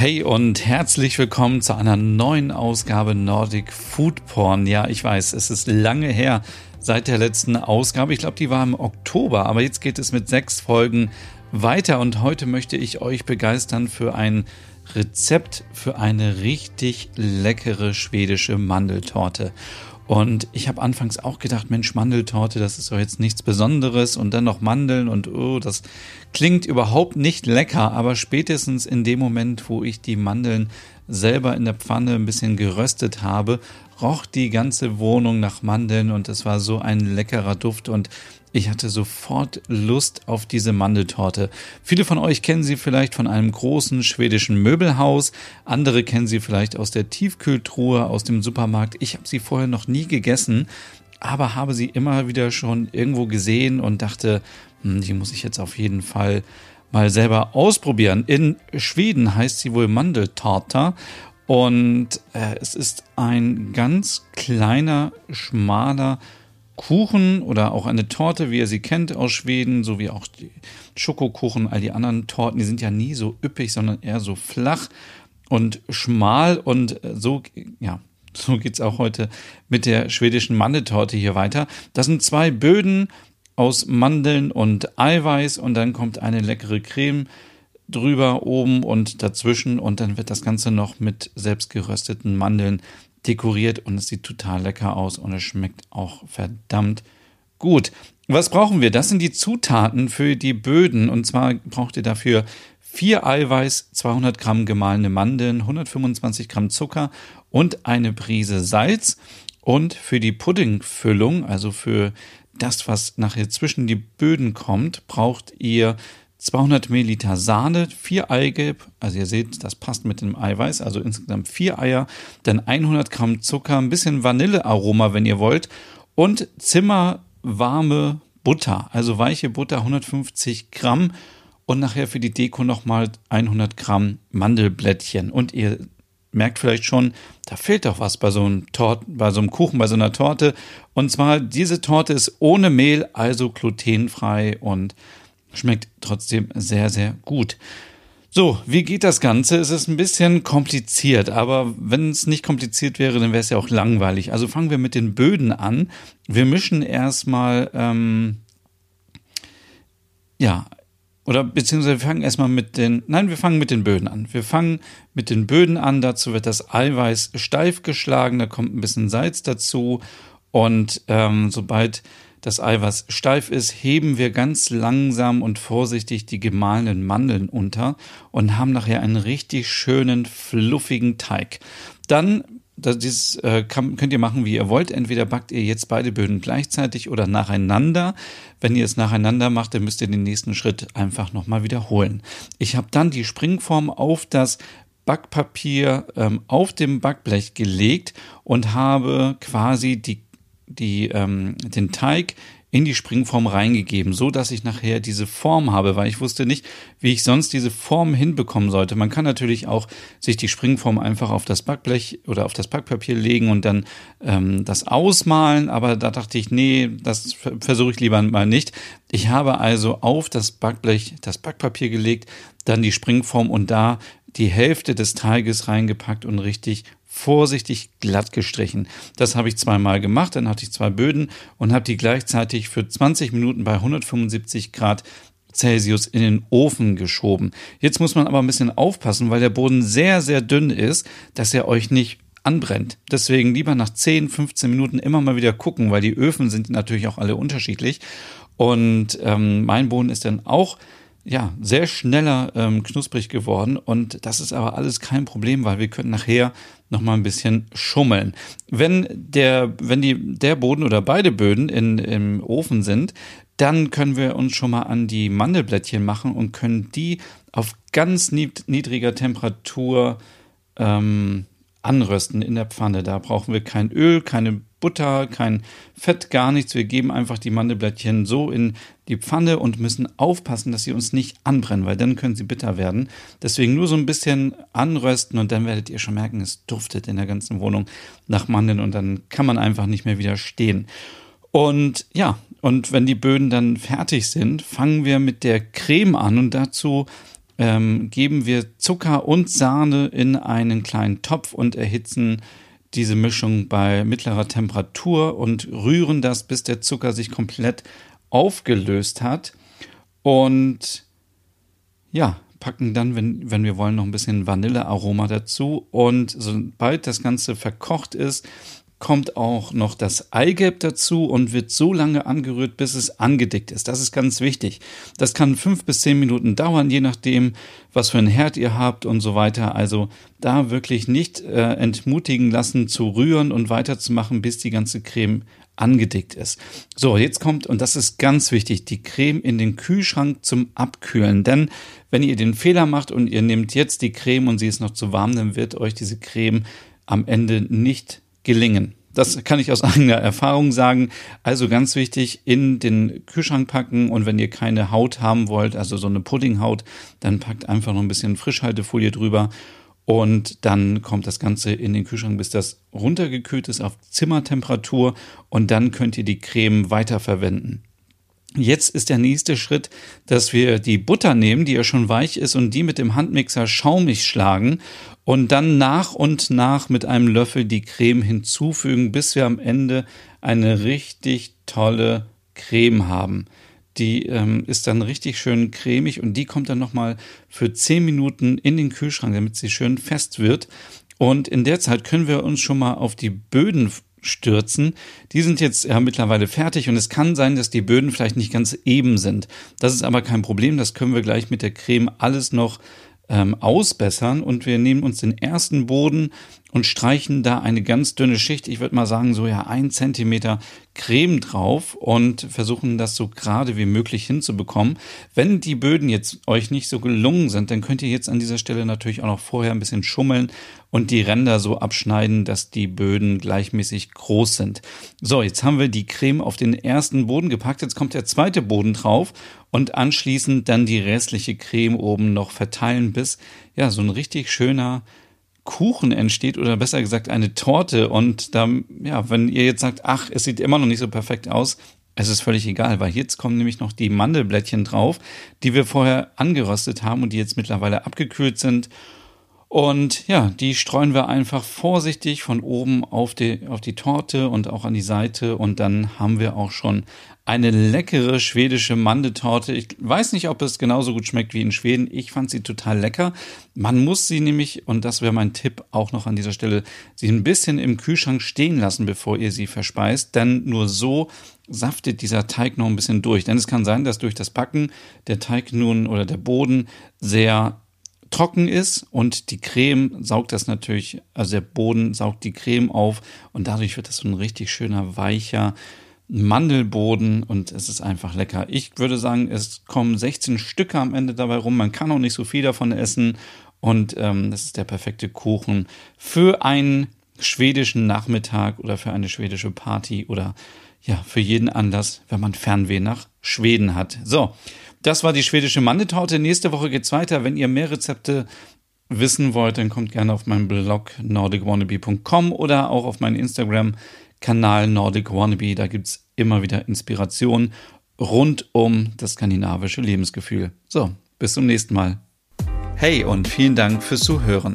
Hey und herzlich willkommen zu einer neuen Ausgabe Nordic Food Porn. Ja, ich weiß, es ist lange her seit der letzten Ausgabe. Ich glaube, die war im Oktober, aber jetzt geht es mit sechs Folgen weiter und heute möchte ich euch begeistern für ein Rezept für eine richtig leckere schwedische Mandeltorte. Und ich habe anfangs auch gedacht, Mensch, Mandeltorte, das ist doch jetzt nichts Besonderes. Und dann noch Mandeln und oh, das klingt überhaupt nicht lecker, aber spätestens in dem Moment, wo ich die Mandeln selber in der Pfanne ein bisschen geröstet habe, roch die ganze Wohnung nach Mandeln. Und es war so ein leckerer Duft. Und ich hatte sofort Lust auf diese Mandeltorte. Viele von euch kennen sie vielleicht von einem großen schwedischen Möbelhaus, andere kennen sie vielleicht aus der Tiefkühltruhe aus dem Supermarkt. Ich habe sie vorher noch nie gegessen, aber habe sie immer wieder schon irgendwo gesehen und dachte, hm, die muss ich jetzt auf jeden Fall mal selber ausprobieren. In Schweden heißt sie wohl Mandeltorta und äh, es ist ein ganz kleiner, schmaler Kuchen oder auch eine Torte, wie ihr sie kennt aus Schweden, sowie auch die Schokokuchen, all die anderen Torten, die sind ja nie so üppig, sondern eher so flach und schmal und so, ja, so geht's auch heute mit der schwedischen Mandeltorte hier weiter. Das sind zwei Böden aus Mandeln und Eiweiß und dann kommt eine leckere Creme drüber, oben und dazwischen und dann wird das Ganze noch mit selbstgerösteten Mandeln dekoriert und es sieht total lecker aus und es schmeckt auch verdammt gut. Was brauchen wir? Das sind die Zutaten für die Böden und zwar braucht ihr dafür vier Eiweiß, 200 Gramm gemahlene Mandeln, 125 Gramm Zucker und eine Prise Salz. Und für die Puddingfüllung, also für das, was nachher zwischen die Böden kommt, braucht ihr 200 Milliliter Sahne, vier Eigelb, also ihr seht, das passt mit dem Eiweiß, also insgesamt vier Eier, dann 100 Gramm Zucker, ein bisschen Vanillearoma, wenn ihr wollt, und zimmerwarme Butter, also weiche Butter, 150 Gramm und nachher für die Deko nochmal 100 Gramm Mandelblättchen. Und ihr merkt vielleicht schon, da fehlt doch was bei so einem Tort, bei so einem Kuchen, bei so einer Torte. Und zwar, diese Torte ist ohne Mehl, also glutenfrei und Schmeckt trotzdem sehr, sehr gut. So, wie geht das Ganze? Es ist ein bisschen kompliziert, aber wenn es nicht kompliziert wäre, dann wäre es ja auch langweilig. Also fangen wir mit den Böden an. Wir mischen erstmal, ähm, ja, oder beziehungsweise wir fangen erstmal mit den, nein, wir fangen mit den Böden an. Wir fangen mit den Böden an, dazu wird das Eiweiß steif geschlagen, da kommt ein bisschen Salz dazu und ähm, sobald das Eiweiß steif ist, heben wir ganz langsam und vorsichtig die gemahlenen Mandeln unter und haben nachher einen richtig schönen, fluffigen Teig. Dann das, dieses äh, kann, könnt ihr machen, wie ihr wollt. Entweder backt ihr jetzt beide Böden gleichzeitig oder nacheinander. Wenn ihr es nacheinander macht, dann müsst ihr den nächsten Schritt einfach nochmal wiederholen. Ich habe dann die Springform auf das Backpapier ähm, auf dem Backblech gelegt und habe quasi die die, ähm, den Teig in die Springform reingegeben, so dass ich nachher diese Form habe, weil ich wusste nicht, wie ich sonst diese Form hinbekommen sollte. Man kann natürlich auch sich die Springform einfach auf das Backblech oder auf das Backpapier legen und dann ähm, das ausmalen, aber da dachte ich, nee, das versuche ich lieber mal nicht. Ich habe also auf das Backblech das Backpapier gelegt, dann die Springform und da die Hälfte des Teiges reingepackt und richtig vorsichtig glatt gestrichen. Das habe ich zweimal gemacht, dann hatte ich zwei Böden und habe die gleichzeitig für 20 Minuten bei 175 Grad Celsius in den Ofen geschoben. Jetzt muss man aber ein bisschen aufpassen, weil der Boden sehr, sehr dünn ist, dass er euch nicht anbrennt. Deswegen lieber nach 10, 15 Minuten immer mal wieder gucken, weil die Öfen sind natürlich auch alle unterschiedlich. Und ähm, mein Boden ist dann auch ja, sehr schneller ähm, knusprig geworden und das ist aber alles kein Problem, weil wir können nachher noch mal ein bisschen schummeln. Wenn der, wenn die, der Boden oder beide Böden in, im Ofen sind, dann können wir uns schon mal an die Mandelblättchen machen und können die auf ganz niedriger Temperatur ähm, anrösten in der Pfanne. Da brauchen wir kein Öl, keine Butter, kein Fett, gar nichts. Wir geben einfach die Mandelblättchen so in die Pfanne und müssen aufpassen, dass sie uns nicht anbrennen, weil dann können sie bitter werden. Deswegen nur so ein bisschen anrösten und dann werdet ihr schon merken, es duftet in der ganzen Wohnung nach Mandeln und dann kann man einfach nicht mehr widerstehen. Und ja, und wenn die Böden dann fertig sind, fangen wir mit der Creme an und dazu ähm, geben wir Zucker und Sahne in einen kleinen Topf und erhitzen diese Mischung bei mittlerer Temperatur und rühren das, bis der Zucker sich komplett aufgelöst hat. Und ja, packen dann, wenn, wenn wir wollen, noch ein bisschen Vanillearoma dazu. Und sobald das Ganze verkocht ist, kommt auch noch das Eigelb dazu und wird so lange angerührt, bis es angedickt ist. Das ist ganz wichtig. Das kann fünf bis zehn Minuten dauern, je nachdem, was für ein Herd ihr habt und so weiter. Also da wirklich nicht äh, entmutigen lassen zu rühren und weiterzumachen, bis die ganze Creme angedickt ist. So, jetzt kommt, und das ist ganz wichtig, die Creme in den Kühlschrank zum Abkühlen. Denn wenn ihr den Fehler macht und ihr nehmt jetzt die Creme und sie ist noch zu warm, dann wird euch diese Creme am Ende nicht gelingen. Das kann ich aus eigener Erfahrung sagen. Also ganz wichtig, in den Kühlschrank packen und wenn ihr keine Haut haben wollt, also so eine Puddinghaut, dann packt einfach noch ein bisschen Frischhaltefolie drüber und dann kommt das Ganze in den Kühlschrank, bis das runtergekühlt ist auf Zimmertemperatur und dann könnt ihr die Creme weiterverwenden. Jetzt ist der nächste Schritt, dass wir die Butter nehmen, die ja schon weich ist, und die mit dem Handmixer schaumig schlagen und dann nach und nach mit einem Löffel die Creme hinzufügen, bis wir am Ende eine richtig tolle Creme haben. Die ähm, ist dann richtig schön cremig und die kommt dann nochmal für 10 Minuten in den Kühlschrank, damit sie schön fest wird. Und in der Zeit können wir uns schon mal auf die Böden stürzen. Die sind jetzt ja mittlerweile fertig und es kann sein, dass die Böden vielleicht nicht ganz eben sind. Das ist aber kein Problem. Das können wir gleich mit der Creme alles noch ähm, ausbessern und wir nehmen uns den ersten Boden und streichen da eine ganz dünne Schicht, ich würde mal sagen so ja ein Zentimeter Creme drauf und versuchen das so gerade wie möglich hinzubekommen. Wenn die Böden jetzt euch nicht so gelungen sind, dann könnt ihr jetzt an dieser Stelle natürlich auch noch vorher ein bisschen schummeln und die Ränder so abschneiden, dass die Böden gleichmäßig groß sind. So, jetzt haben wir die Creme auf den ersten Boden gepackt. Jetzt kommt der zweite Boden drauf und anschließend dann die restliche Creme oben noch verteilen, bis ja so ein richtig schöner Kuchen entsteht oder besser gesagt eine Torte. Und da, ja, wenn ihr jetzt sagt, ach, es sieht immer noch nicht so perfekt aus, es ist völlig egal, weil jetzt kommen nämlich noch die Mandelblättchen drauf, die wir vorher angeröstet haben und die jetzt mittlerweile abgekühlt sind. Und ja, die streuen wir einfach vorsichtig von oben auf die, auf die Torte und auch an die Seite. Und dann haben wir auch schon eine leckere schwedische Mandeltorte. Ich weiß nicht, ob es genauso gut schmeckt wie in Schweden. Ich fand sie total lecker. Man muss sie nämlich, und das wäre mein Tipp auch noch an dieser Stelle, sie ein bisschen im Kühlschrank stehen lassen, bevor ihr sie verspeist. Denn nur so saftet dieser Teig noch ein bisschen durch. Denn es kann sein, dass durch das Backen der Teig nun oder der Boden sehr trocken ist und die Creme saugt das natürlich, also der Boden saugt die Creme auf und dadurch wird das so ein richtig schöner, weicher Mandelboden und es ist einfach lecker. Ich würde sagen, es kommen 16 Stücke am Ende dabei rum. Man kann auch nicht so viel davon essen und ähm, das ist der perfekte Kuchen für einen schwedischen Nachmittag oder für eine schwedische Party oder ja, für jeden Anlass, wenn man Fernweh nach Schweden hat. So, das war die schwedische Mandeltorte. Nächste Woche geht's weiter. Wenn ihr mehr Rezepte wissen wollt, dann kommt gerne auf meinen Blog nordicwannabe.com oder auch auf meinen Instagram-Kanal Nordic Wannabe. Da gibt's immer wieder Inspiration rund um das skandinavische Lebensgefühl. So, bis zum nächsten Mal. Hey und vielen Dank fürs Zuhören.